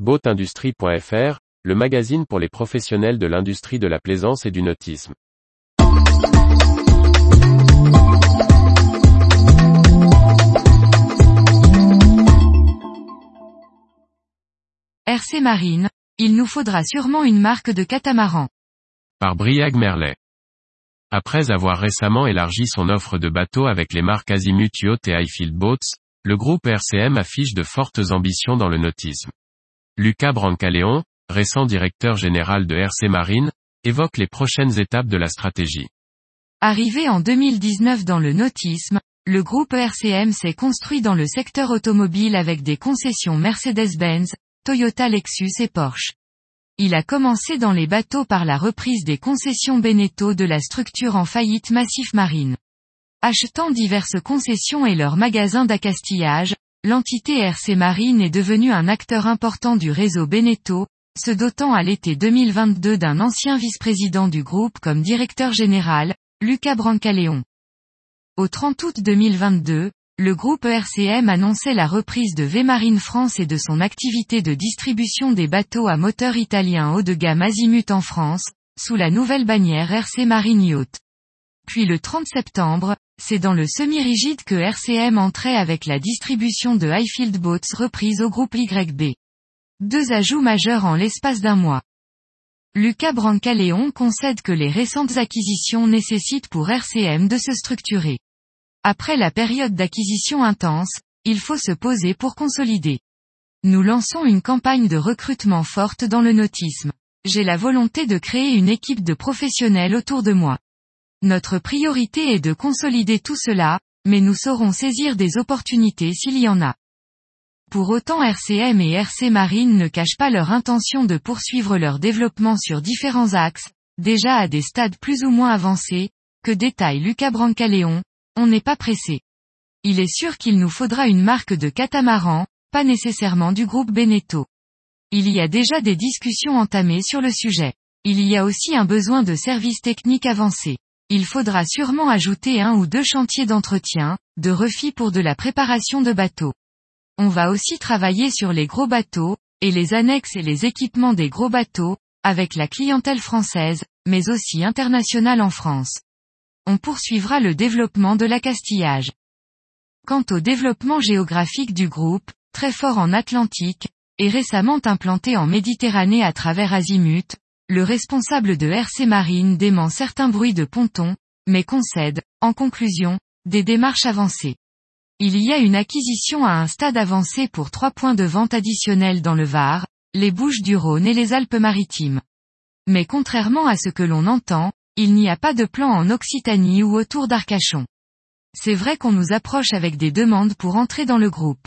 Boatindustrie.fr, le magazine pour les professionnels de l'industrie de la plaisance et du nautisme. RC Marine, il nous faudra sûrement une marque de catamaran. Par Briag Merlet. Après avoir récemment élargi son offre de bateaux avec les marques Azimut Yacht et Highfield Boats, le groupe RCM affiche de fortes ambitions dans le nautisme. Lucas Brancaleon, récent directeur général de RC Marine, évoque les prochaines étapes de la stratégie. Arrivé en 2019 dans le nautisme, le groupe RCM s'est construit dans le secteur automobile avec des concessions Mercedes-Benz, Toyota Lexus et Porsche. Il a commencé dans les bateaux par la reprise des concessions Beneteau de la structure en faillite Massif Marine. Achetant diverses concessions et leurs magasins d'accastillage, l'entité RC Marine est devenue un acteur important du réseau Beneteau, se dotant à l'été 2022 d'un ancien vice-président du groupe comme directeur général, Lucas Brancaleon. Au 30 août 2022, le groupe RCM annonçait la reprise de V-Marine France et de son activité de distribution des bateaux à moteur italien haut de gamme Azimut en France, sous la nouvelle bannière RC Marine Yacht. Puis le 30 septembre, c'est dans le semi-rigide que RCM entrait avec la distribution de Highfield Boats reprise au groupe YB. Deux ajouts majeurs en l'espace d'un mois. Lucas Brancaleon concède que les récentes acquisitions nécessitent pour RCM de se structurer. Après la période d'acquisition intense, il faut se poser pour consolider. Nous lançons une campagne de recrutement forte dans le nautisme. J'ai la volonté de créer une équipe de professionnels autour de moi. Notre priorité est de consolider tout cela, mais nous saurons saisir des opportunités s'il y en a. Pour autant RCM et RC Marine ne cachent pas leur intention de poursuivre leur développement sur différents axes, déjà à des stades plus ou moins avancés, que détaille Lucas Brancaleon, on n'est pas pressé. Il est sûr qu'il nous faudra une marque de catamaran, pas nécessairement du groupe Beneteau. Il y a déjà des discussions entamées sur le sujet. Il y a aussi un besoin de services techniques avancés. Il faudra sûrement ajouter un ou deux chantiers d'entretien, de refit pour de la préparation de bateaux. On va aussi travailler sur les gros bateaux, et les annexes et les équipements des gros bateaux, avec la clientèle française, mais aussi internationale en France on poursuivra le développement de l'accastillage. Quant au développement géographique du groupe, très fort en Atlantique, et récemment implanté en Méditerranée à travers Azimut, le responsable de RC Marine dément certains bruits de ponton, mais concède, en conclusion, des démarches avancées. Il y a une acquisition à un stade avancé pour trois points de vente additionnels dans le Var, les Bouches du Rhône et les Alpes-Maritimes. Mais contrairement à ce que l'on entend, il n'y a pas de plan en Occitanie ou autour d'Arcachon. C'est vrai qu'on nous approche avec des demandes pour entrer dans le groupe.